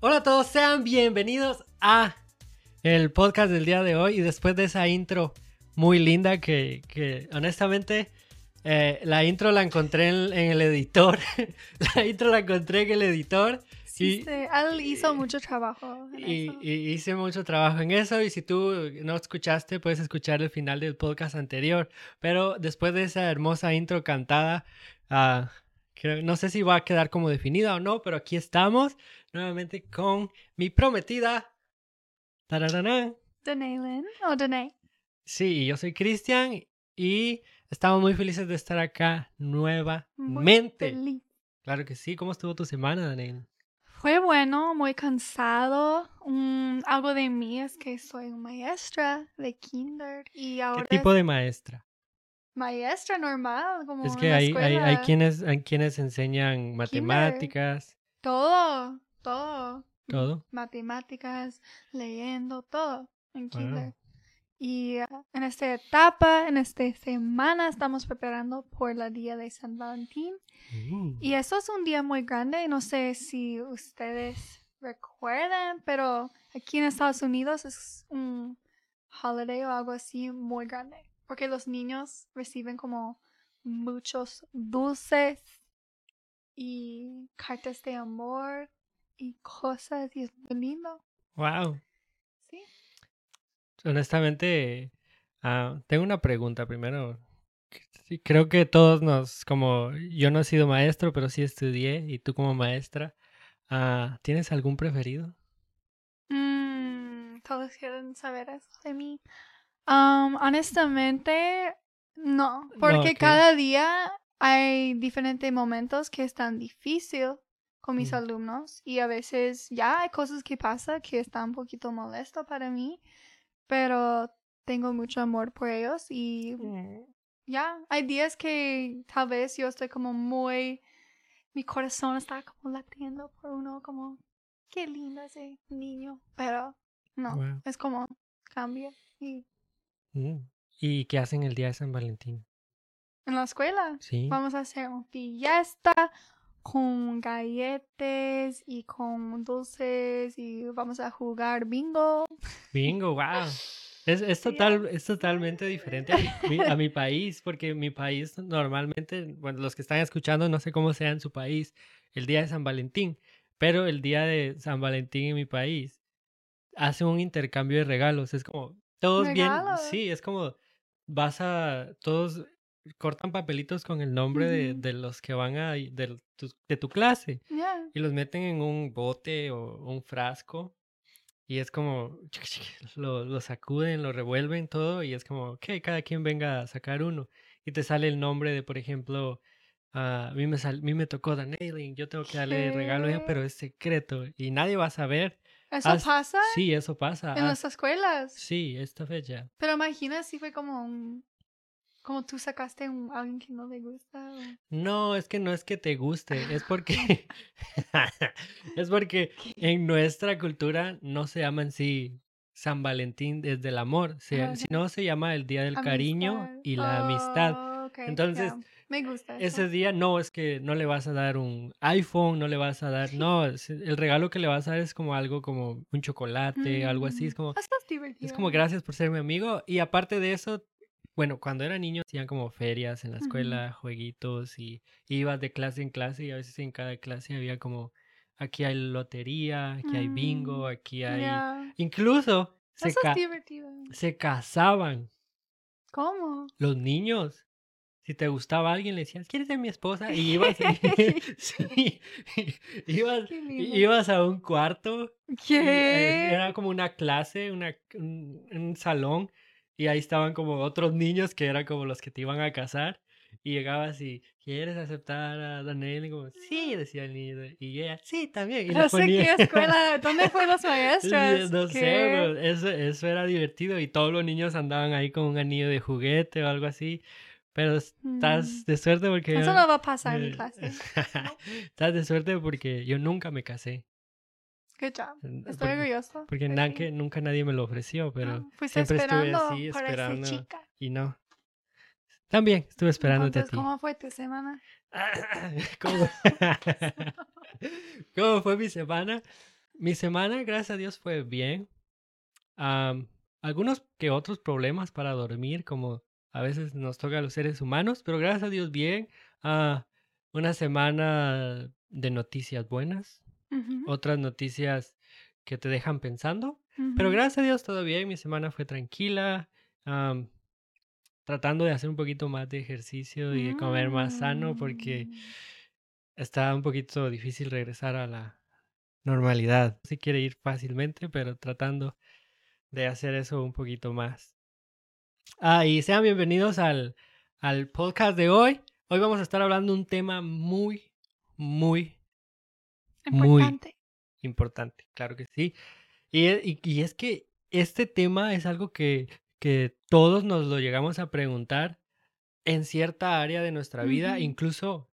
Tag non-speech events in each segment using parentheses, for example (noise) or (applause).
Hola a todos, sean bienvenidos a el podcast del día de hoy. Y después de esa intro muy linda que, que honestamente eh, la intro la encontré en, en el editor. (laughs) la intro la encontré en el editor. Sí, y, él hizo mucho trabajo. en y- eso. y hice mucho trabajo en eso. Y si tú no escuchaste, puedes escuchar el final del podcast anterior. Pero después de esa hermosa intro cantada, ah, creo- no sé si va a quedar como definida o no, pero aquí estamos nuevamente con mi prometida. Tarararán. Danae Lynn o Danae. Sí, yo soy Cristian y estamos muy felices de estar acá Muy nuevamente. feliz. Claro que sí. ¿Cómo estuvo tu semana, Daniel? Fue bueno, muy cansado. Mm, algo de mí es que soy maestra de kinder y ¿Qué ahora tipo es de maestra? maestra normal, como Es que hay, hay, hay escuela. quienes, hay quienes enseñan matemáticas, Todo, todo. todo. Matemáticas, leyendo, todo en Wow. Y en esta etapa, en esta semana, estamos preparando por la día de San Valentín. Uh, Y eso es un día muy grande, no sé si ustedes recuerdan, pero aquí en Estados Unidos es un holiday o algo así muy grande, porque los niños reciben como muchos dulces y cartas de amor y cosas y es muy lindo. wow. Honestamente, ah, tengo una pregunta primero. Sí, creo que todos nos, como yo no he sido maestro, pero sí estudié y tú como maestra, ah, ¿tienes algún preferido? Mm, todos quieren saber eso de mí. Um, honestamente, no, porque ok. cada día hay diferentes momentos que están difícil con mis Mm. alumnos y a veces ya hay cosas que pasan que están un poquito molesto para mí, pero tengo mucho amor por ellos y ya hay días que tal vez yo estoy como muy, mi corazón está como latiendo por uno, como qué lindo ese niño, pero no, Wow. es como cambia y Mm. ¿Y qué hacen el día de San Valentín? en la escuela Sí. vamos a hacer una fiesta con galletas y con dulces y vamos a jugar bingo. Bingo, wow. (laughs) Es, es, total, es totalmente diferente a mi, a mi país, porque mi país normalmente, bueno, los que están escuchando, no sé cómo sea en su país, el día de San Valentín, pero el día de San Valentín en mi país hace un intercambio de regalos. Es como, todos bien, ¿Regalos? sí, es como, vas a, todos cortan papelitos con el nombre de, Ujú. de los que van a, de tu, de tu clase Ya. y los meten en un bote o un frasco y es como lo, lo sacuden, lo revuelven todo y es como, ok, cada quien venga a sacar uno y te sale el nombre de, por ejemplo, ah, a mí me, sal- a mí me tocó Danailing, yo tengo que darle el regalo pero es secreto y nadie va a saber. ¿Eso pasa Sí, eso pasa. en ah, las escuelas? sí, esta fecha. Pero imagina si fue como un... Como tú sacaste un, a alguien que no le gusta. o- No, es que no es que te guste, es porque (laughs) es porque en nuestra cultura no se llama en sí San Valentín desde el amor, se- Ajá. sino se llama el Día del Cariño y la amistad. Oh, Entonces. Me gusta eso. Ese día no es que no le vas a dar un iPhone, no le vas a dar, no, el regalo que le vas a dar es como algo como un chocolate, algo así, es Mm, como es como gracias por ser mi amigo. Y aparte de eso, bueno, cuando era niño hacían como ferias en la escuela, jueguitos y ibas de clase en clase y a veces en cada clase había como, aquí hay lotería, aquí hay bingo, Mm, aquí hay... Incluso se, Eso ca- divertido. se casaban ¿Cómo? los niños. Si te gustaba alguien, le decías, ¿quieres ser mi esposa? Y ibas, (laughs) (laughs) sí, (laughs) ibas, ibas a un cuarto eh, ¿Qué? Era como una clase, una, un, un salón, y ahí estaban como otros niños que eran como los que te iban a casar. Y llegabas y, ¿quieres aceptar a Daniel? Y como, sí, decía el niño. Y ella, sí, también. Y (laughs) No sé ponía- qué escuela. (laughs) ¿Dónde fue los maestros? No sé, pero eso, eso era divertido y todos los niños andaban ahí con un anillo de juguete o algo así. Pero estás Mm. de suerte porque... Eso yo- no va a pasar en mi eh, clase. (laughs) estás de suerte porque yo nunca me casé. Good job. Eh, Estoy porque- orgulloso. Porque de na- ti. que nunca nadie me lo ofreció, pero Ah, fuiste siempre estuve así, esperando. chica. y no. También estuve esperándote a ti. ¿cómo fue tu semana? (laughs) ¿Cómo? (laughs) ¿Cómo fue mi semana? Mi semana, gracias a Dios, fue bien. Am, algunos que otros problemas para dormir, como a veces nos toca a los seres humanos, pero gracias a Dios bien. Ah, una semana de noticias buenas, Otras noticias que te dejan pensando, pero gracias a Dios todo bien. Mi semana fue tranquila. tratando de hacer un poquito más de ejercicio y de comer más sano porque Mm. está un poquito difícil regresar a la normalidad. Sí quiere ir fácilmente, pero tratando de hacer eso un poquito más. Ah, y sean bienvenidos al, al podcast de hoy. Hoy vamos a estar hablando de un tema muy, muy muy Importante. importante, claro que sí. Y, e- y- y es que este tema es algo que, que todos nos lo llegamos a preguntar en cierta área de nuestra vida. Incluso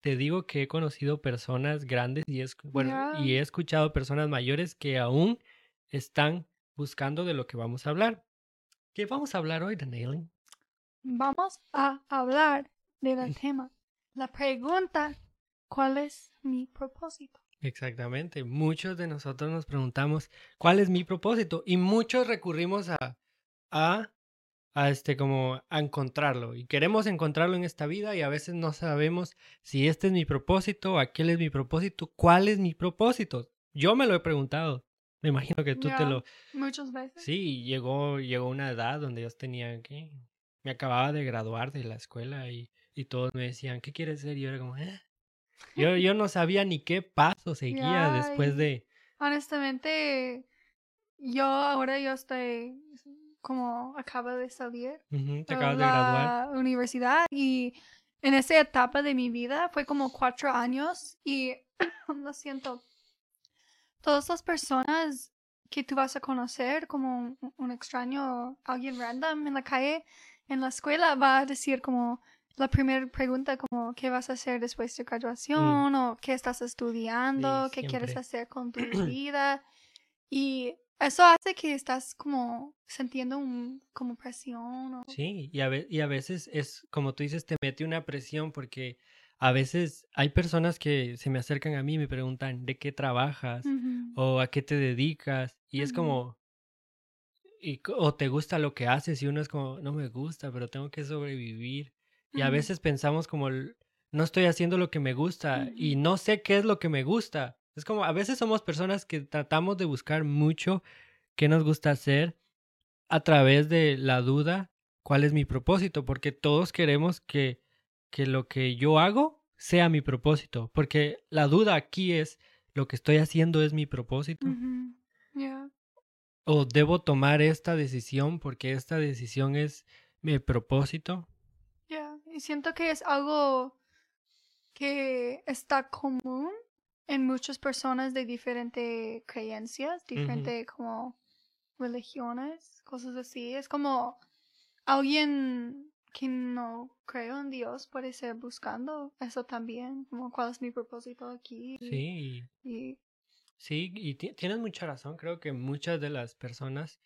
te digo que he conocido personas grandes y, es, bueno, y he escuchado personas mayores que aún están buscando de lo que vamos a hablar. ¿Qué vamos a hablar hoy, Daniel? Vamos a hablar del tema. La pregunta, ¿cuál es mi propósito? Exactamente. Muchos de nosotros nos preguntamos cuál es mi propósito y muchos recurrimos a, a, a este como a encontrarlo y queremos encontrarlo en esta vida y a veces no sabemos si este es mi propósito, aquel es mi propósito, cuál es mi propósito. Yo me lo he preguntado. Me imagino que tú te lo Muchas veces. Sí, llegó llegó una edad donde yo tenía que me acababa de graduar de la escuela y, y todos me decían, "¿Qué quieres ser?" Y yo era como, "Eh". Yo, yo no sabía ni qué paso seguía después de... Honestamente, yo ahora yo estoy como acabo de salir Ujú, te de de graduar. la universidad y en esa etapa de mi vida fue como cuatro años y (clears throat) lo siento, todas las personas que tú vas a conocer como un, un extraño, alguien random en la calle, en la escuela, va a decir como la primera pregunta como ¿qué vas a hacer después de graduación? o ¿qué estás estudiando? ¿Qué quieres siempre. hacer con tu (clears throat) vida? Y eso hace que estás como sintiendo un, como presión o... Sí, y a, y a veces es, como tú dices, te mete una presión porque a veces hay personas que se me acercan a mí y me preguntan ¿de qué trabajas? Ujú. o a qué te dedicas y es Ujú. como y, o te gusta lo que haces y uno es como no me gusta pero tengo que sobrevivir y a veces pensamos como no estoy haciendo lo que me gusta y no sé qué es lo que me gusta es como a veces somos personas que tratamos de buscar mucho qué nos gusta hacer a través de la duda cuál es mi propósito porque todos queremos que que lo que yo hago sea mi propósito porque la duda aquí es lo que estoy haciendo es mi propósito. Yeah. o debo tomar esta decisión porque esta decisión es mi propósito. Y siento que es algo que está común en muchas personas de diferentes creencias, diferentes como religiones, cosas así. Es como alguien que no cree en Dios puede ser buscando eso también, como cuál es mi propósito aquí. Sí, Y, sí, y ti- tienes mucha razón. Creo que muchas de las personas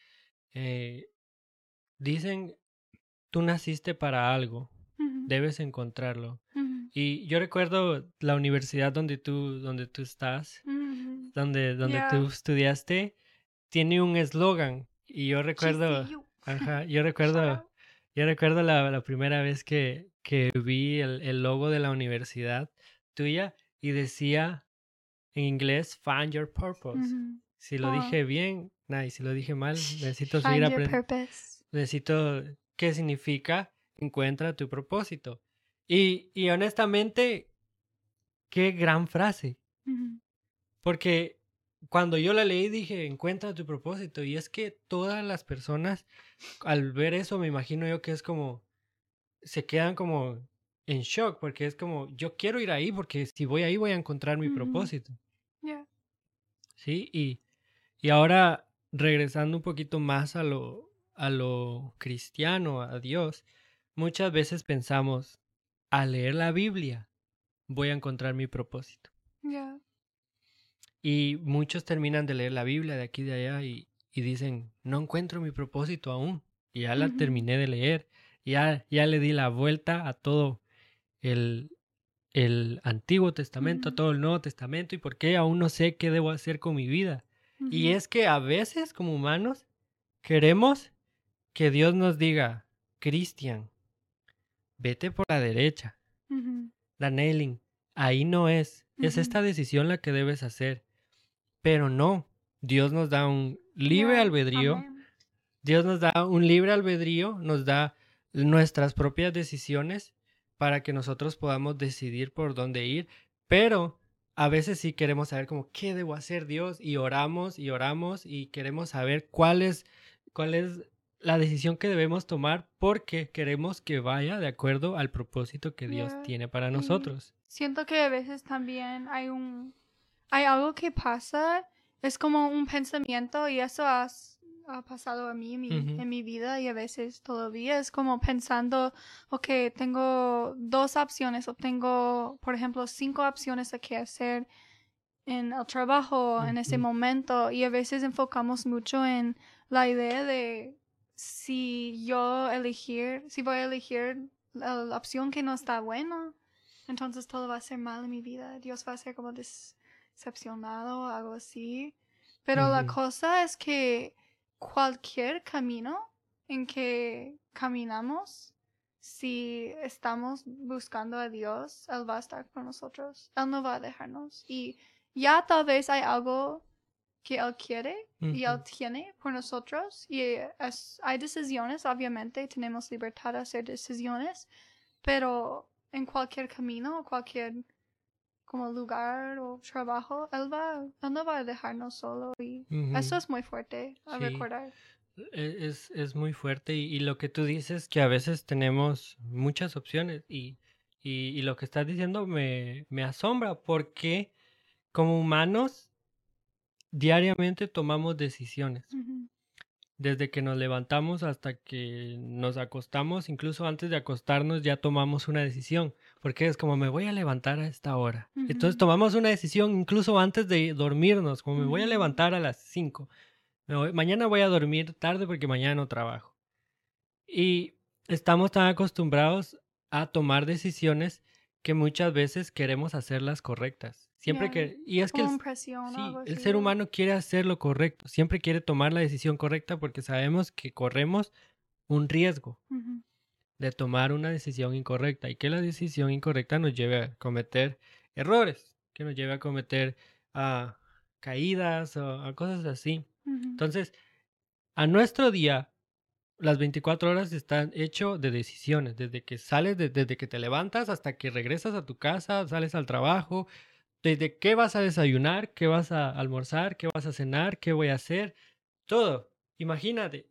eh, dicen, tú naciste para algo, Debes encontrarlo. Y yo recuerdo la universidad donde tú, donde tú estás, donde, donde tú estudiaste, tiene un eslogan. Y yo recuerdo, ajá, yo (laughs) recuerdo. Yo recuerdo la, la primera vez que, que vi el, el logo de la universidad tuya y decía en inglés Find Your Purpose. Si lo Oh. dije bien, nah, y si lo dije mal, necesito Find seguir aprendiendo. Necesito, ¿qué significa? Encuentra tu propósito. Y, y honestamente, qué gran frase. Porque cuando yo la leí dije, encuentra tu propósito. Y es que todas las personas, al ver eso, me imagino yo que es como, se quedan como en shock, porque es como, yo quiero ir ahí, porque si voy ahí voy a encontrar mi propósito. Yeah. ¿Sí? Y, y ahora, regresando un poquito más a lo, a lo cristiano, a Dios, muchas veces pensamos, al leer la Biblia, voy a encontrar mi propósito. Yeah. Y muchos terminan de leer la Biblia de aquí y de allá y, y dicen, no encuentro mi propósito aún. Y ya la terminé de leer. Ya, ya le di la vuelta a todo el, el Antiguo Testamento, a todo el Nuevo Testamento y por qué aún no sé qué debo hacer con mi vida. Y es que a veces como humanos queremos que Dios nos diga, Cristian, vete por la derecha, la nailing, ahí no es, es esta decisión la que debes hacer. Pero no, Dios nos da un libre albedrío, amén. Dios nos da un libre albedrío, nos da nuestras propias decisiones para que nosotros podamos decidir por dónde ir, pero a veces sí queremos saber como qué debo hacer Dios y oramos y oramos y queremos saber cuál es cuál es la decisión que debemos tomar porque queremos que vaya de acuerdo al propósito que Dios tiene para nosotros. Siento que a veces también hay un hay algo que pasa, es como un pensamiento y eso has- ha pasado a mí en mi, Ujú. en mi vida y a veces todavía es como pensando, ok, tengo dos opciones o tengo, por ejemplo, cinco opciones de qué hacer en el trabajo en ese momento y a veces enfocamos mucho en la idea de si yo elegir, si voy a elegir la, opción que no está buena, entonces todo va a ser mal en mi vida. Dios va a ser como decepcionado o algo así. Pero la cosa es que cualquier camino en que caminamos, si estamos buscando a Dios, Él va a estar con nosotros. Él no va a dejarnos. Y ya tal vez hay algo que Él quiere y Él tiene por nosotros. Y es- hay decisiones, obviamente, tenemos libertad de hacer decisiones, pero en cualquier camino, cualquier como lugar o trabajo, Él, va, él no va a dejarnos solo. Y Ujú. eso es muy fuerte a Sí. recordar. E- Es, es muy fuerte y, y lo que tú dices que a veces tenemos muchas opciones y, y, y lo que estás diciendo me, me asombra porque como humanos diariamente tomamos decisiones. Desde que nos levantamos hasta que nos acostamos, incluso antes de acostarnos ya tomamos una decisión, porque es como me voy a levantar a esta hora. Entonces Ujú. tomamos una decisión incluso antes de dormirnos, como me voy a Ujú. levantar a las 5. Me voy- mañana voy a dormir tarde porque mañana no trabajo. Y estamos tan acostumbrados a tomar decisiones que muchas veces queremos hacerlas correctas. Siempre que y es que el, sí, ser ¿no? humano quiere hacer lo correcto, siempre quiere tomar la decisión correcta porque sabemos que corremos un riesgo de tomar una decisión incorrecta y que la decisión incorrecta nos lleve a cometer errores, que nos lleve a cometer ah, caídas o a cosas así. Entonces, a nuestro día, las 24 horas están hecho de decisiones, desde que sales, de- desde que te levantas hasta que regresas a tu casa, sales al trabajo, desde qué vas a desayunar, qué vas a almorzar, qué vas a cenar, qué voy a hacer, todo. Imagínate,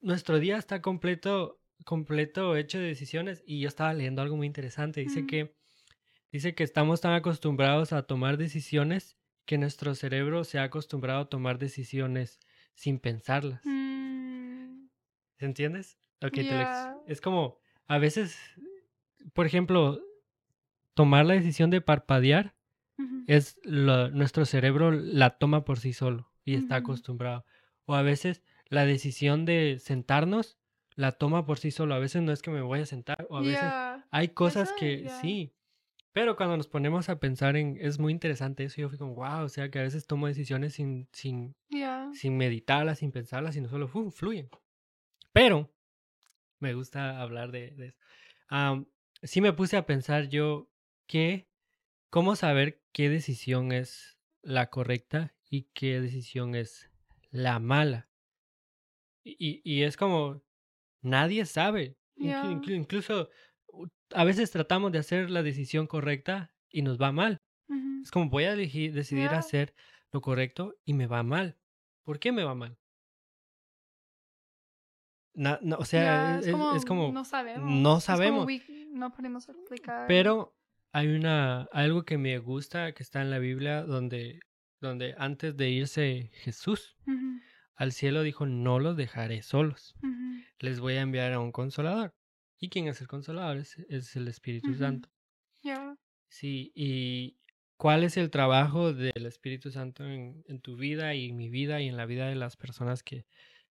nuestro día está completo, completo hecho de decisiones y yo estaba leyendo algo muy interesante. Dice Mm. que, dice que estamos tan acostumbrados a tomar decisiones que nuestro cerebro se ha acostumbrado a tomar decisiones sin pensarlas. Mm, ¿Entiendes? Te lo. Es como, a veces, por ejemplo, tomar la decisión de parpadear es lo- nuestro cerebro la toma por sí solo y está acostumbrado. O a veces la decisión de sentarnos la toma por sí solo. A veces no es que me voy a sentar o a veces hay cosas Eso, que ya. sí. Pero cuando nos ponemos a pensar en, es muy interesante eso. Yo fui como, wow, o sea que a veces tomo decisiones sin, sin, Ya. sin meditarlas, sin pensarlas, sino solo fluyen. Pero me gusta hablar de, de eso. Am, sí me puse a pensar yo que, cómo saber qué decisión es la correcta y qué decisión es la mala. Y, es como, nadie sabe. Inclu- incluso a veces tratamos de hacer la decisión correcta y nos va mal. Es como voy a elegir, decidir hacer lo correcto y me va mal. ¿Por qué me va mal? Na- o sea, es, es- es como, no sabemos. no Es como sabemos. we- no podemos explicar. pero hay una, algo que me gusta que está en la Biblia donde, donde antes de irse Jesús al cielo dijo, no los dejaré solos, les voy a enviar a un consolador. ¿Y quién es el consolador? Es, es el Espíritu. Santo. Sí, y ¿cuál es el trabajo del Espíritu Santo en, en tu vida y en mi vida y en la vida de las personas que,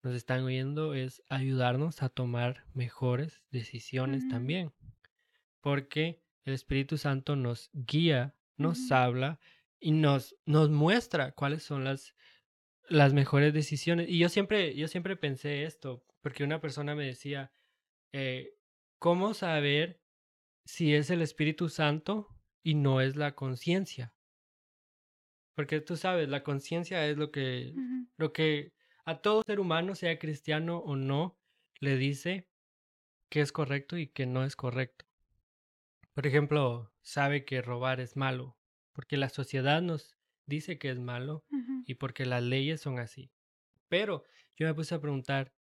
nos están oyendo es ayudarnos a tomar mejores decisiones también. Porque el Espíritu Santo nos guía, nos habla y nos, nos muestra cuáles son las, las mejores decisiones. Y yo siempre, yo siempre pensé esto, porque una persona me decía, eh, ¿cómo saber si es el Espíritu Santo y no es la conciencia? Porque tú sabes, la conciencia es lo que, lo que a todo ser humano, sea cristiano o no, le dice que es correcto y que no es correcto. Por ejemplo, sabe que robar es malo, porque la sociedad nos dice que es malo y porque las leyes son así. Pero yo me puse a preguntar,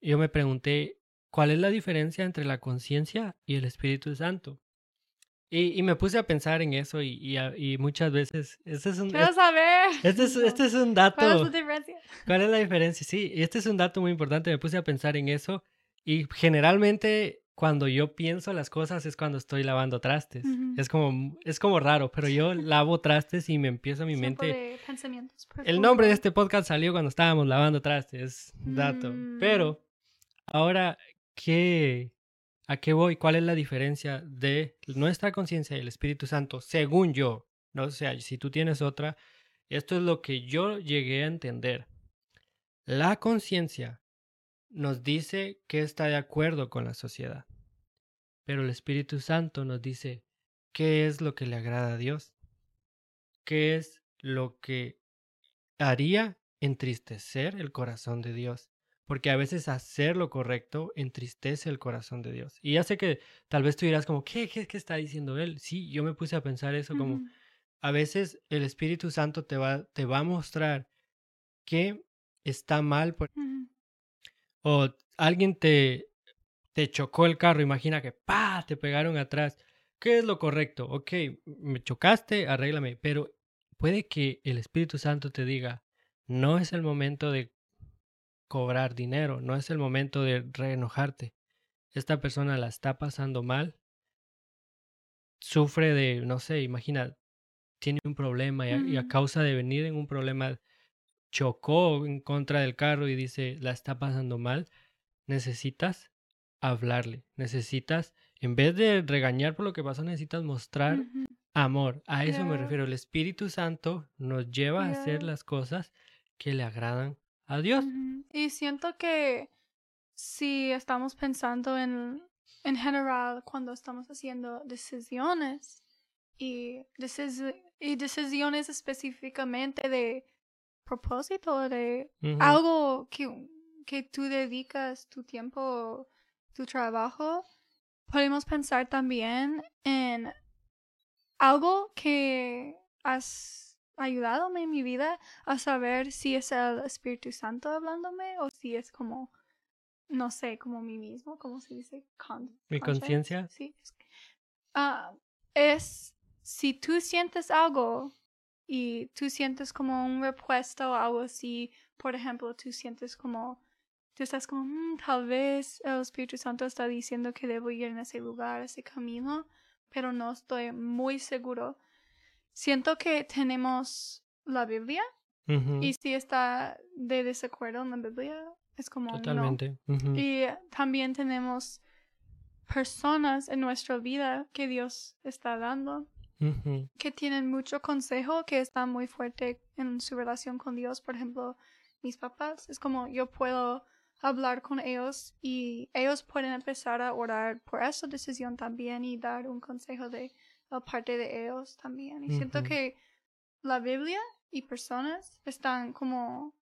yo me pregunté, ¿cuál es la diferencia entre la conciencia y el Espíritu Santo? Y, y me puse a pensar en eso y, y a- y muchas veces, este es un, Quiero saber. (laughs) este es, este es un ¿Cuál es dato, la diferencia? ¿cuál es la diferencia? Sí, este es un dato muy importante, me puse a pensar en eso y generalmente cuando yo pienso las cosas es cuando estoy lavando trastes. Es como, es como raro, pero yo lavo trastes y me empiezo a mi mente... de pensamientos El nombre de este podcast salió cuando estábamos lavando trastes, dato. Mm. Pero ahora, ¿qué, ¿a qué voy? ¿Cuál es la diferencia de nuestra conciencia y el Espíritu Santo? Según yo, no o sea, si tú tienes otra, esto es lo que yo llegué a entender. La conciencia nos dice que está de acuerdo con la sociedad, pero el Espíritu Santo nos dice qué es lo que le agrada a Dios, qué es lo que haría entristecer el corazón de Dios. Porque a veces hacer lo correcto entristece el corazón de Dios. Y ya sé que tal vez tú dirás como, ¿qué, qué, qué está diciendo él? Sí, yo me puse a pensar eso como, a veces el Espíritu Santo te va, te va a mostrar que está mal por- o alguien te, te chocó el carro, imagina que ¡pa! te pegaron atrás. ¿Qué es lo correcto? Ok, me chocaste, arréglame, pero puede que el Espíritu Santo te diga, no es el momento de cobrar dinero, no es el momento de reenojarte. Esta persona la está pasando mal, sufre de, no sé, imagina, tiene un problema y a, y a causa de venir en un problema chocó en contra del carro y dice, la está pasando mal, necesitas hablarle, necesitas, en vez de regañar por lo que pasó, necesitas mostrar amor. A eso me refiero. El Espíritu Santo nos lleva a hacer las cosas que le agradan a Dios. Y siento que si estamos pensando en, en general cuando estamos haciendo decisiones y, decisi- y decisiones específicamente de propósito, de algo que, que tú dedicas tu tiempo, tu trabajo, podemos pensar también en algo que has ayudado en mi vida a saber si es el Espíritu Santo hablándome o si es como, no sé, como mí mismo, como se dice? Con- ¿Mi conciencia? Sí. Ah, es si tú sientes algo y tú sientes como un repuesto o algo así, por ejemplo, tú sientes como, tú estás como, "Mm, tal vez el Espíritu Santo está diciendo que debo ir en ese lugar, ese camino, pero no estoy muy seguro. Siento que tenemos la Biblia y si está de desacuerdo en la Biblia, es como no. Totalmente. ujú, Y también tenemos personas en nuestra vida que Dios está dando que tienen mucho consejo, que están muy fuerte en su relación con Dios. Por ejemplo, mis papás, es como yo puedo hablar con ellos y ellos pueden empezar a orar por esa decisión también y dar un consejo de la parte de ellos también. Y siento que la Biblia y personas están como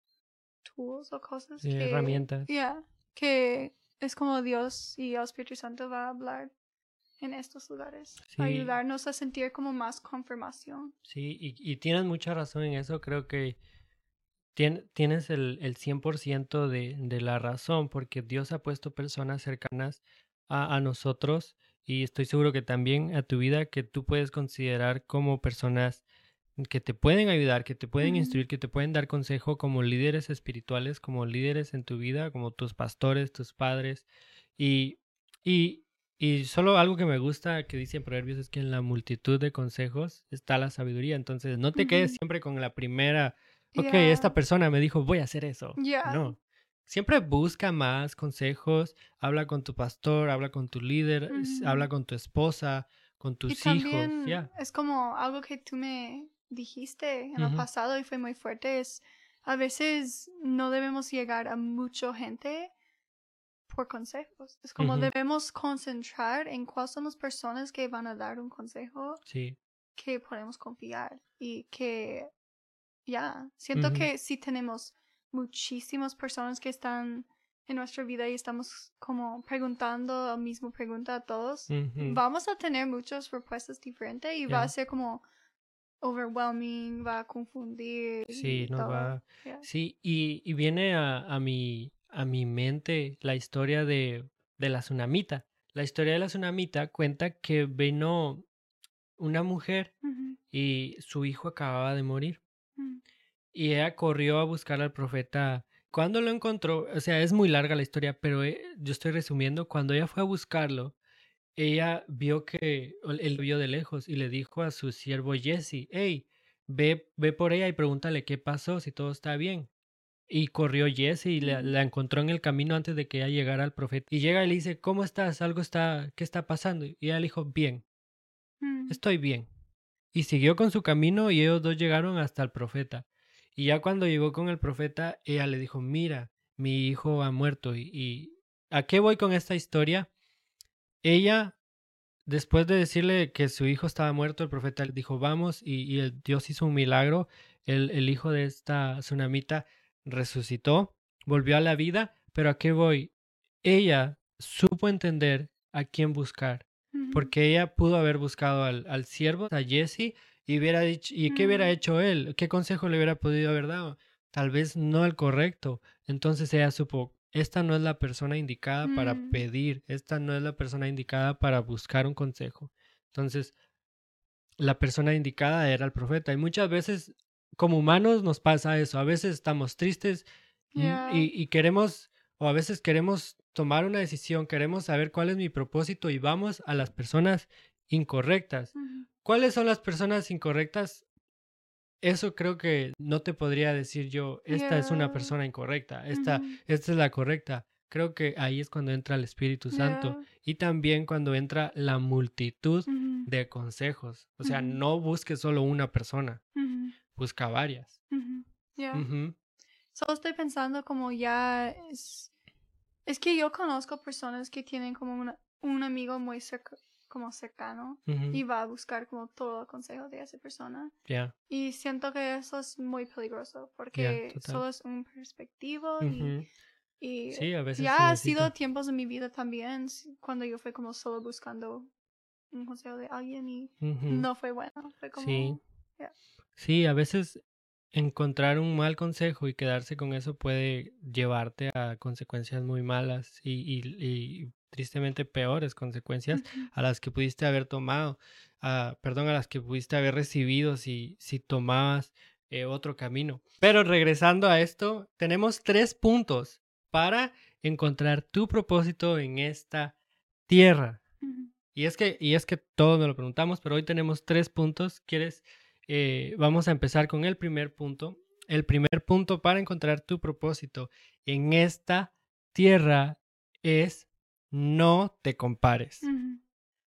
tools o cosas Sí, que herramientas. Yeah, que es como Dios y el Espíritu Santo va a hablar en estos lugares. Sí. Ayudarnos a sentir como más confirmación. Sí, y, y tienes mucha razón en eso. Creo que tien- tienes el, el 100% de, de la razón, porque Dios ha puesto personas cercanas a, a nosotros y estoy seguro que también a tu vida que tú puedes considerar como personas que te pueden ayudar, que te pueden instruir, que te pueden dar consejo como líderes espirituales, como líderes en tu vida, como tus pastores, tus padres. Y, y, y solo algo que me gusta que dice en Proverbios es que en la multitud de consejos está la sabiduría. Entonces, no te quedes siempre con la primera, ok, Yeah. esta persona me dijo, voy a hacer eso. Yeah. No. siempre busca más consejos, habla con tu pastor, habla con tu líder, habla con tu esposa, con Y tus también hijos, ya. es como algo que tú me dijiste en el pasado y fue muy fuerte. Es a veces no debemos llegar a mucha gente por consejos. Es como debemos concentrar en cuáles son las personas que van a dar un consejo Sí, que podemos confiar y que ya siento que si tenemos muchísimas personas que están en nuestra vida y estamos como preguntando la misma pregunta a todos vamos a tener muchas respuestas diferentes y va a ser como overwhelming va a confundir sí, todo. va. Yeah. Sí, y, y viene a, a mi, a mi mente la historia de, de la tsunamita. La historia de la tsunamita cuenta que vino una mujer y su hijo acababa de morir. Ujú, Y ella corrió a buscar al profeta. Cuando lo encontró, o sea, es muy larga la historia, pero eh, yo estoy resumiendo, cuando ella fue a buscarlo, ella vio que él vio de lejos y le dijo a su siervo Jesse, hey, ve, ve por ella y pregúntale qué pasó, si todo está bien. Y corrió Jesse y la, Ujú. la encontró en el camino antes de que ella llegara al profeta. Y llega y le dice, ¿cómo estás? Algo está, ¿qué está pasando? Y ella le dijo, bien, ujú, estoy bien. Y siguió con su camino y ellos dos llegaron hasta el profeta. Y ya cuando llegó con el profeta, ella le dijo, mira, mi hijo ha muerto. ¿Y, a qué voy con esta historia? Ella, después de decirle que su hijo estaba muerto, el profeta le dijo, vamos, y, y el Dios hizo un milagro. El, el hijo de esta tsunamita resucitó, volvió a la vida, pero ¿a qué voy? Ella supo entender a quién buscar porque ella pudo haber buscado al, al siervo, a Jesse, y hubiera dicho, ¿y qué hubiera Mm. hecho él? ¿Qué consejo le hubiera podido haber dado? Tal vez no el correcto. Entonces ella supo, esta no es la persona indicada para Mm. pedir, esta no es la persona indicada para buscar un consejo. Entonces, la persona indicada era el profeta. Y muchas veces, como humanos, nos pasa eso. A veces estamos tristes Yeah. y, y queremos, o a veces queremos tomar una decisión, queremos saber cuál es mi propósito y vamos a las personas incorrectas. ¿Cuáles son las personas incorrectas? Eso creo que no te podría decir yo, esta es una persona incorrecta, esta, ujú, esta es la correcta. Creo que ahí es cuando entra el Espíritu Santo yeah, y también cuando entra la multitud de consejos. O sea, no busques solo una persona, busca varias. yeah. Estoy pensando como ya es... Es que yo conozco personas que tienen como una, un amigo muy cerca, como cercano y va a buscar como todo el consejo de esa persona. Y siento que eso es muy peligroso porque solo es un perspectivo y, y Sí, a veces ya ha sido tiempos de mi vida también cuando yo fui como solo buscando un consejo de alguien y no fue bueno. Fue como... Sí. Sí, a veces encontrar un mal consejo y quedarse con eso puede llevarte a consecuencias muy malas y, y- y tristemente peores consecuencias a las que pudiste haber tomado, ah, perdón, a las que pudiste haber recibido si, si tomabas eh, otro camino. Pero regresando a esto, tenemos tres puntos para encontrar tu propósito en esta tierra. Y es que, y es que todos nos lo preguntamos, pero hoy tenemos tres puntos. ¿Quieres? Eh, vamos a empezar con el primer punto. El primer punto para encontrar tu propósito en esta tierra es no te compares.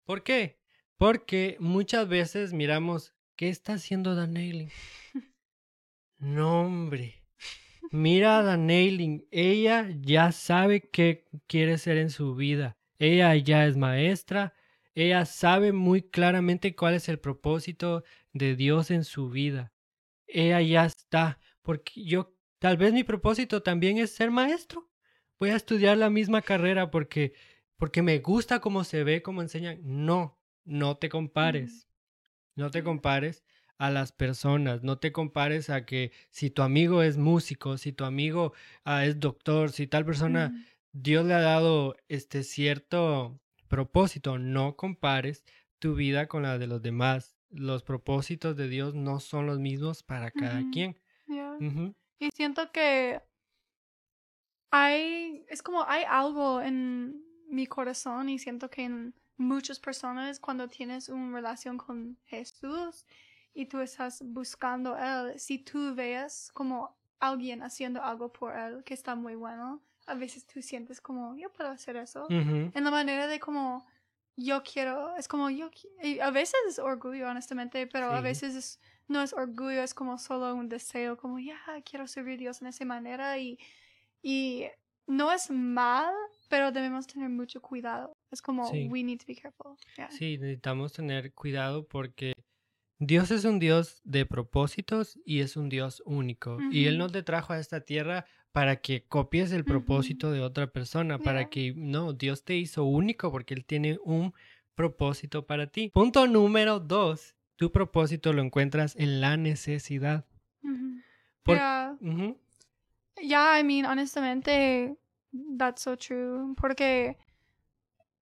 ¿Por qué? Porque muchas veces miramos, ¿qué está haciendo Dan Eiling? (laughs) No, hombre. Mira a Dan Eiling. Ella ya sabe qué quiere ser en su vida. Ella ya es maestra. Ella sabe muy claramente cuál es el propósito de Dios en su vida. Ella ya está. Porque yo, tal vez mi propósito también es ser maestro. Voy a estudiar la misma carrera porque, porque me gusta cómo se ve, cómo enseñan. No, no te compares. No te compares a las personas, no te compares a que si tu amigo es músico, si tu amigo ah, es doctor, si tal persona. Dios le ha dado este cierto propósito, no compares tu vida con la de los demás. Los propósitos de Dios no son los mismos para cada quien. Yeah. Y siento que hay, es como hay algo en mi corazón y siento que en muchas personas cuando tienes una relación con Jesús y tú estás buscando a Él, si tú ves como alguien haciendo algo por él que está muy bueno, a veces tú sientes como, yo puedo hacer eso. Ujú. En la manera de como, yo quiero, es como yo, a veces es orgullo, honestamente, pero a Sí. veces es- no es orgullo, es como solo un deseo, como, ya, quiero servir a Dios en esa manera y, y no es mal, pero debemos tener mucho cuidado. Es como, Sí. we need to be careful. Yeah. Sí, necesitamos tener cuidado porque Dios es un Dios de propósitos y es un Dios único. Y Él no te trajo a esta tierra para que copies el propósito de otra persona, para que no, Dios te hizo único porque Él tiene un propósito para ti. Punto número dos, tu propósito lo encuentras en la necesidad. Por- Yeah. Yeah, I mean, honestamente, that's so true. Porque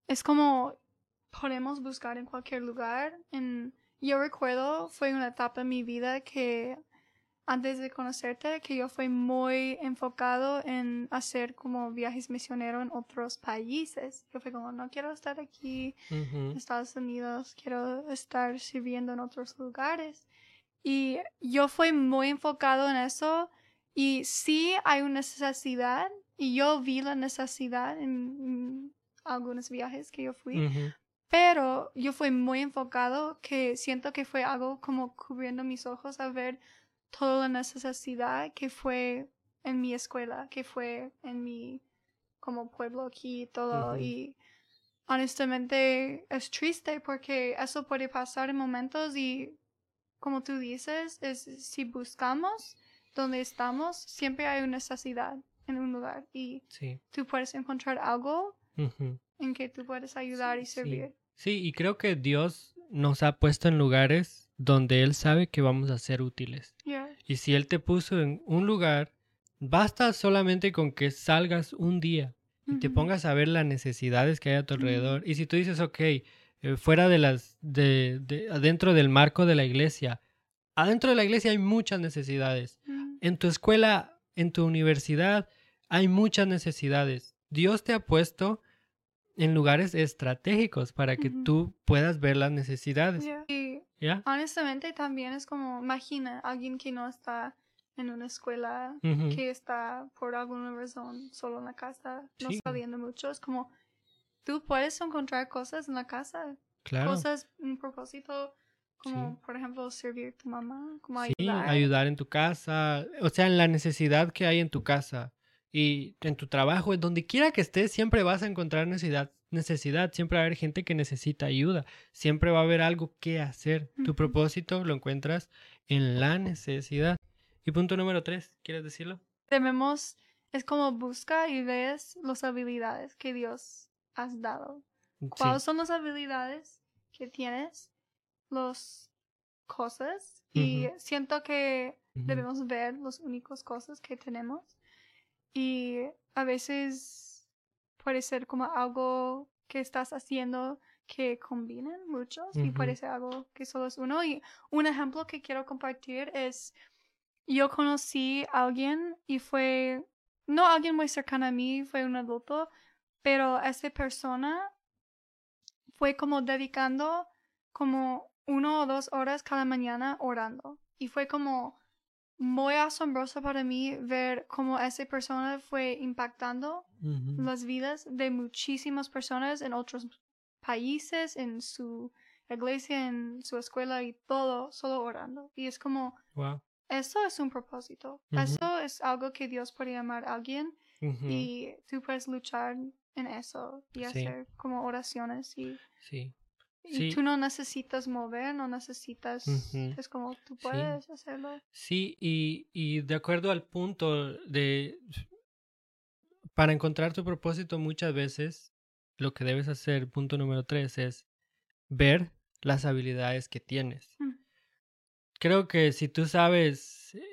es como podemos buscar en cualquier lugar. En, yo recuerdo, fue una etapa en mi vida que antes de conocerte, que yo fui muy enfocado en hacer como viajes misioneros en otros países. Yo fui como, no quiero estar aquí ujú, en Estados Unidos, quiero estar sirviendo en otros lugares. Y yo fui muy enfocado en eso y sí hay una necesidad y yo vi la necesidad en, en algunos viajes que yo fui, ujú, pero yo fui muy enfocado que siento que fue algo como cubriendo mis ojos a ver toda la necesidad que fue en mi escuela, que fue en mi como pueblo aquí y todo y honestamente es triste porque eso puede pasar en momentos y como tú dices, es si buscamos donde estamos, siempre hay una necesidad en un lugar y Sí. tú puedes encontrar algo en que tú puedes ayudar y Sí. servir. Sí, y creo que Dios nos ha puesto en lugares donde Él sabe que vamos a ser útiles. Yeah. Y si Él te puso en un lugar, basta solamente con que salgas un día y te pongas a ver las necesidades que hay a tu alrededor. Y si tú dices, ok, eh, fuera de las, de, de- adentro del marco de la iglesia, adentro de la iglesia hay muchas necesidades. Mm, En tu escuela, en tu universidad, hay muchas necesidades. Dios te ha puesto en lugares estratégicos para que tú puedas ver las necesidades. yeah. Honestamente también es como, imagina alguien que no está en una escuela, que está por alguna razón solo en la casa, no Sí. saliendo mucho. Es como, tú puedes encontrar cosas en la casa, Claro. cosas, un propósito, como Sí. por ejemplo servir a tu mamá, como Sí, ayudar. ayudar en tu casa, o sea, en la necesidad que hay en tu casa y en tu trabajo, en donde quiera que estés, siempre vas a encontrar necesidad, necesidad, siempre va a haber gente que necesita ayuda, siempre va a haber algo que hacer. Tu propósito lo encuentras en la necesidad. Y punto número tres, ¿quieres decirlo? Debemos, es como busca y ves las habilidades que Dios has dado. ¿Cuáles son las habilidades que tienes? Las cosas. Y siento que debemos ver las únicas cosas que tenemos. Y a veces puede ser como algo que estás haciendo que combinen muchos y puede ser algo que solo es uno. Y un ejemplo que quiero compartir es, yo conocí a alguien y fue, no alguien muy cercano a mí, fue un adulto, pero esa persona fue como dedicando como uno o dos horas cada mañana orando. Y fue como muy asombroso para mí ver cómo esa persona fue impactando las vidas de muchísimas personas en otros países, en su iglesia, en su escuela y todo, solo orando. Y es como, Wow. eso es un propósito. Eso es algo que Dios puede llamar a alguien y tú puedes luchar en eso y Sí. hacer como oraciones y, Sí. Y tú no necesitas mover, no necesitas, es como tú Sí. puedes hacerlo. Sí, y, y de acuerdo al punto de, para encontrar tu propósito muchas veces, lo que debes hacer, punto número tres, es ver las habilidades que tienes. Mm. Creo que si tú sabes eh,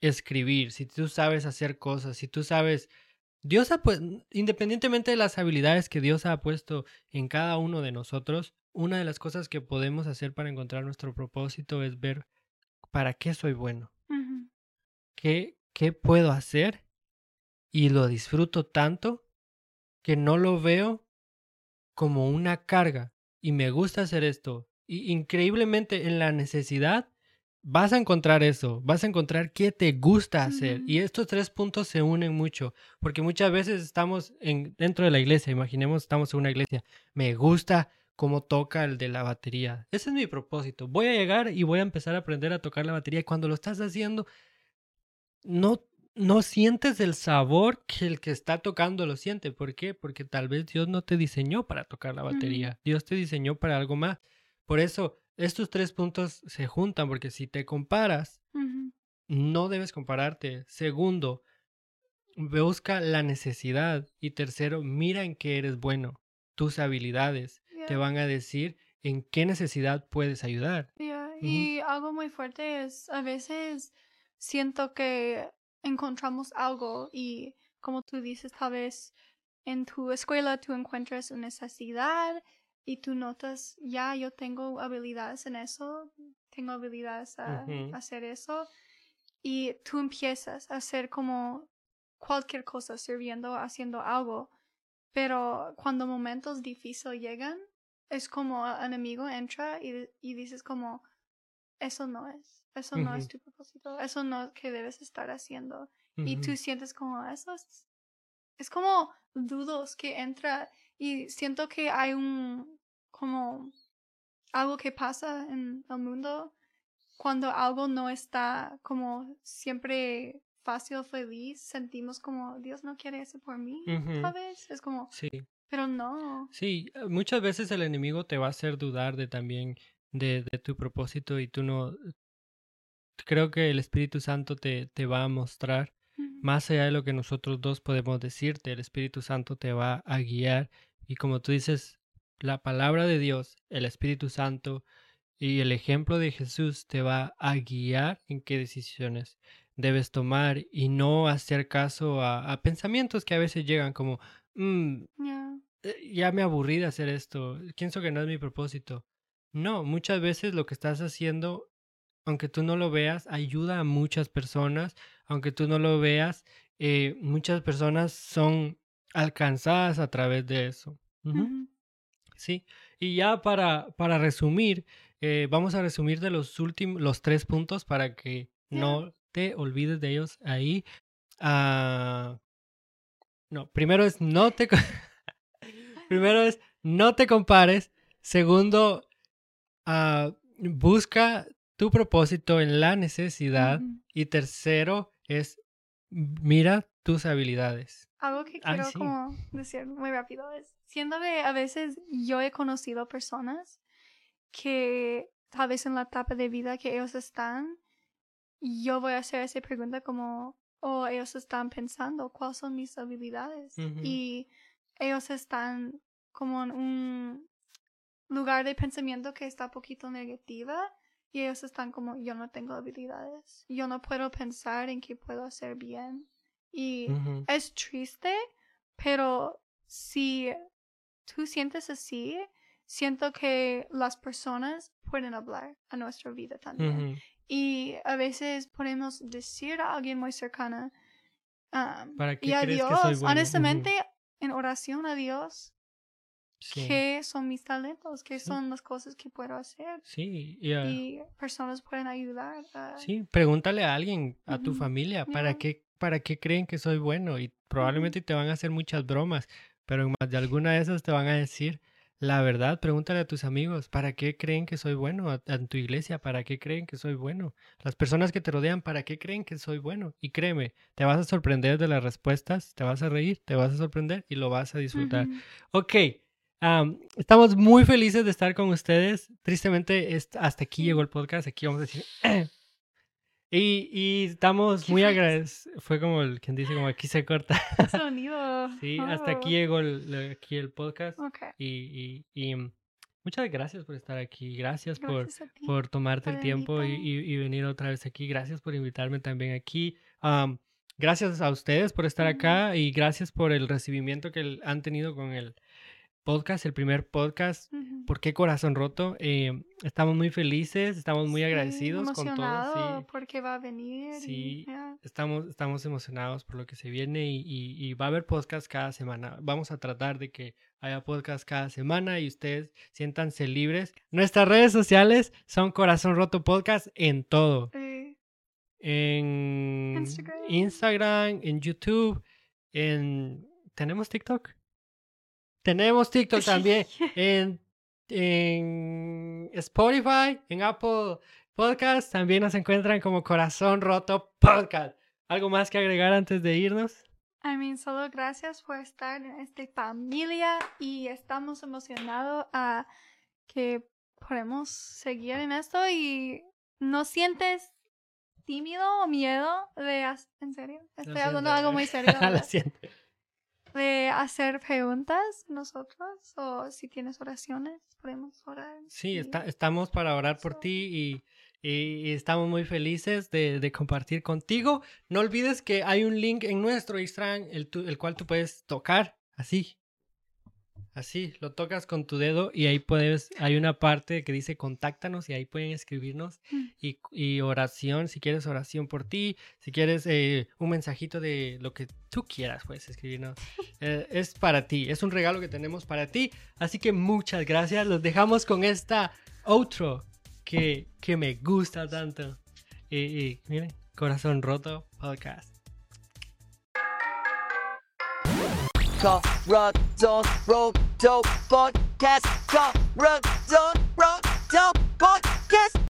escribir, si tú sabes hacer cosas, si tú sabes... Dios ha pues, independientemente de las habilidades que Dios ha puesto en cada uno de nosotros, una de las cosas que podemos hacer para encontrar nuestro propósito es ver para qué soy bueno. Qué, qué puedo hacer y lo disfruto tanto que no lo veo como una carga y me gusta hacer esto. Y increíblemente en la necesidad vas a encontrar eso, vas a encontrar qué te gusta hacer. Y estos tres puntos se unen mucho, porque muchas veces estamos en, dentro de la iglesia, imaginemos, estamos en una iglesia, me gusta cómo toca el de la batería. Ese es mi propósito. Voy a llegar y voy a empezar a aprender a tocar la batería. Y cuando lo estás haciendo, no, no sientes el sabor que el que está tocando lo siente. ¿Por qué? Porque tal vez Dios no te diseñó para tocar la batería. Dios te diseñó para algo más. Por eso, estos tres puntos se juntan, porque si te comparas, no debes compararte. Segundo, busca la necesidad. Y tercero, mira en qué eres bueno. Tus habilidades te van a decir en qué necesidad puedes ayudar. yeah. Y algo muy fuerte es, a veces siento que encontramos algo y como tú dices, tal vez en tu escuela tú encuentras una necesidad y tú notas, ya yo tengo habilidades en eso, tengo habilidades a hacer eso y tú empiezas a hacer como cualquier cosa, sirviendo, haciendo algo, pero cuando momentos difíciles llegan, es como el enemigo entra y, y dices como, eso no es, eso no es tu propósito, eso no es que debes estar haciendo. Y tú sientes como eso es, es como dudos que entra y siento que hay un, como algo que pasa en el mundo cuando algo no está como siempre fácil, feliz, sentimos como Dios no quiere eso por mí. ¿sabes? Es como, Sí, pero no. sí, eh, muchas veces el enemigo te va a hacer dudar de también de, de tu propósito y tú no, creo que el Espíritu Santo te, te va a mostrar. Más allá de lo que nosotros dos podemos decirte, el Espíritu Santo te va a guiar y como tú dices, la palabra de Dios, el Espíritu Santo y el ejemplo de Jesús te va a guiar en qué decisiones debes tomar y no hacer caso a, a pensamientos que a veces llegan como, "Mm, Yeah. eh, ya me aburrí de hacer esto, pienso que no es mi propósito. No, muchas veces lo que estás haciendo, aunque tú no lo veas, ayuda a muchas personas, aunque tú no lo veas, eh, muchas personas son alcanzadas a través de eso. Sí, y ya para, para resumir, eh, vamos a resumir de los últimos, los tres puntos para que Yeah. no te olvides de ellos ahí. Ah, no, primero es no te... (laughs) Primero es no te compares. Segundo, ah, busca tu propósito en la necesidad. Y tercero es mira tus habilidades. Algo que Ay, quiero sí. como decir muy rápido es, siendo que a veces yo he conocido personas que tal vez en la etapa de vida que ellos están, yo voy a hacer esa pregunta como, o ellos están pensando, ¿cuáles son mis habilidades? Y ellos están como en un lugar de pensamiento que está un poquito negativa y ellos están como, yo no tengo habilidades, yo no puedo pensar en qué puedo hacer bien. Y es triste, pero si tú sientes así, siento que las personas pueden hablar a nuestra vida también. ujú. Y a veces podemos decir a alguien muy cercana um, ¿Para qué y a Dios, bueno? honestamente, en oración a Dios, Sí, qué son mis talentos, qué Sí. son las cosas que puedo hacer. sí, y, ah, Y personas pueden ayudar. a- sí, pregúntale a alguien, a tu Ujú, familia, ¿para ya. qué, para qué creen que soy bueno? Y probablemente te van a hacer muchas bromas, pero en más de alguna de esas te van a decir la verdad. Pregúntale a tus amigos, ¿para qué creen que soy bueno? A, a tu iglesia, ¿para qué creen que soy bueno? Las personas que te rodean, ¿para qué creen que soy bueno? Y créeme, te vas a sorprender de las respuestas, te vas a reír, te vas a sorprender y lo vas a disfrutar. Ujú. Ok, am, estamos muy felices de estar con ustedes. Tristemente, hasta aquí llegó el podcast. Aquí vamos a decir. (clears throat) y, y estamos ¿Qué muy (laughs) agradecidos. Fue como el quien dice, como aquí se corta. (laughs) Sonido. (laughs) sí, hasta aquí Oh. llegó el, el- aquí el podcast. Ok. Y, y, y, mm, muchas gracias por estar aquí. Gracias por, Gracias ti. por tomarte el por tiempo y, venir otra vez aquí. Gracias por invitarme también aquí. Am, gracias a ustedes por estar Ujú. acá y gracias por el recibimiento que el- han tenido con el podcast, el primer podcast. ¿Por qué corazón roto? Eh, estamos muy felices, estamos muy Sí, agradecidos con todo. emocionado Sí, porque va a venir. y, Sí. estamos, estamos emocionados por lo que se viene y, y- y va a haber podcast cada semana. Vamos a tratar de que haya podcast cada semana y ustedes siéntanse libres. Nuestras redes sociales son Corazón Roto Podcast en todo. En Instagram. Instagram, en YouTube, en... ¿Tenemos TikTok? Tenemos TikTok (laughs) también. en, en Spotify, en Apple Podcast, también nos encuentran como Corazón Roto Podcast. ¿Algo más que agregar antes de irnos? I mean, solo gracias por estar en esta familia y estamos emocionados a que podemos seguir en esto y no sientes tímido o miedo de en serio estoy hablando algo muy serio (laughs) Lo siento. De hacer preguntas nosotros o si tienes oraciones podemos orar Sí, y- está- estamos para orar por So- ti y, y- y estamos muy felices de, de compartir contigo. No olvides que hay un link en nuestro Instagram, el, tu- el cual tú puedes tocar así. Así, lo tocas con tu dedo y ahí puedes, hay una parte que dice contáctanos y ahí pueden escribirnos Mm. y, y oración, si quieres oración por ti, si quieres eh, un mensajito de lo que tú quieras, puedes escribirnos. (laughs) Eh, es para ti, es un regalo que tenemos para ti. Así que muchas gracias. Los dejamos con esta outro que, que me gusta tanto. Y, y miren, Corazón Roto Podcast. Corazón roto podcast. Corazón roto podcast.